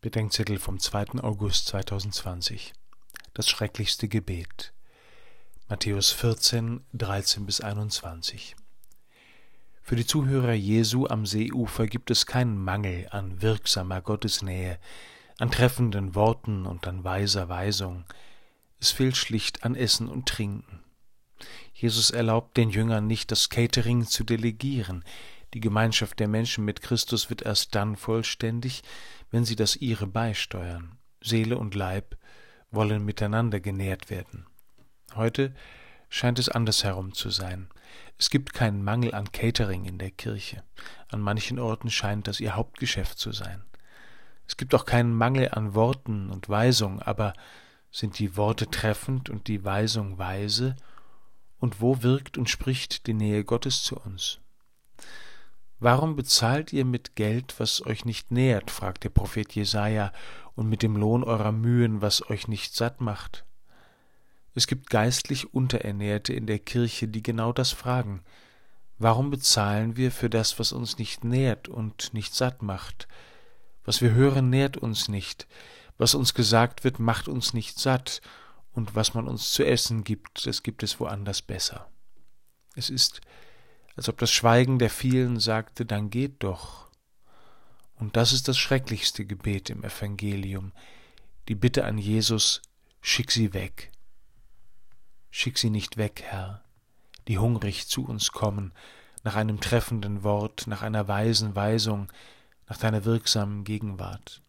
Bedenkzettel vom 2. August 2020. Das schrecklichste Gebet. Matthäus 14, 13 bis 21. Für die Zuhörer Jesu am Seeufer gibt es keinen Mangel an wirksamer Gottesnähe, an treffenden Worten und an weiser Weisung. Es fehlt schlicht an Essen und Trinken. Jesus erlaubt den Jüngern nicht, das Catering zu delegieren, die Gemeinschaft der Menschen mit Christus wird erst dann vollständig, wenn sie das ihre beisteuern. Seele und Leib wollen miteinander genährt werden. Heute scheint es andersherum zu sein. Es gibt keinen Mangel an Catering in der Kirche. An manchen Orten scheint das ihr Hauptgeschäft zu sein. Es gibt auch keinen Mangel an Worten und Weisung, aber sind die Worte treffend und die Weisung weise? Und wo wirkt und spricht die Nähe Gottes zu uns? Warum bezahlt ihr mit Geld, was euch nicht nährt, fragt der Prophet Jesaja, und mit dem Lohn eurer Mühen, was euch nicht satt macht? Es gibt geistlich Unterernährte in der Kirche, die genau das fragen. Warum bezahlen wir für das, was uns nicht nährt und nicht satt macht? Was wir hören, nährt uns nicht. Was uns gesagt wird, macht uns nicht satt. Und was man uns zu essen gibt, das gibt es woanders besser. Es ist als ob das Schweigen der vielen sagte, dann geht doch. Und das ist das schrecklichste Gebet im Evangelium, die Bitte an Jesus, schick sie weg. Schick sie nicht weg, Herr, die hungrig zu uns kommen, nach einem treffenden Wort, nach einer weisen Weisung, nach deiner wirksamen Gegenwart.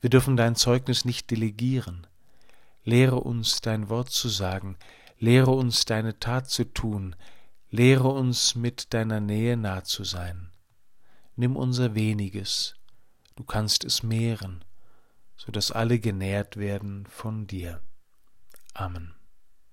Wir dürfen dein Zeugnis nicht delegieren. Lehre uns dein Wort zu sagen, lehre uns deine Tat zu tun, Lehre uns mit deiner Nähe nah zu sein. Nimm unser weniges, du kannst es mehren, so dass alle genährt werden von dir. Amen.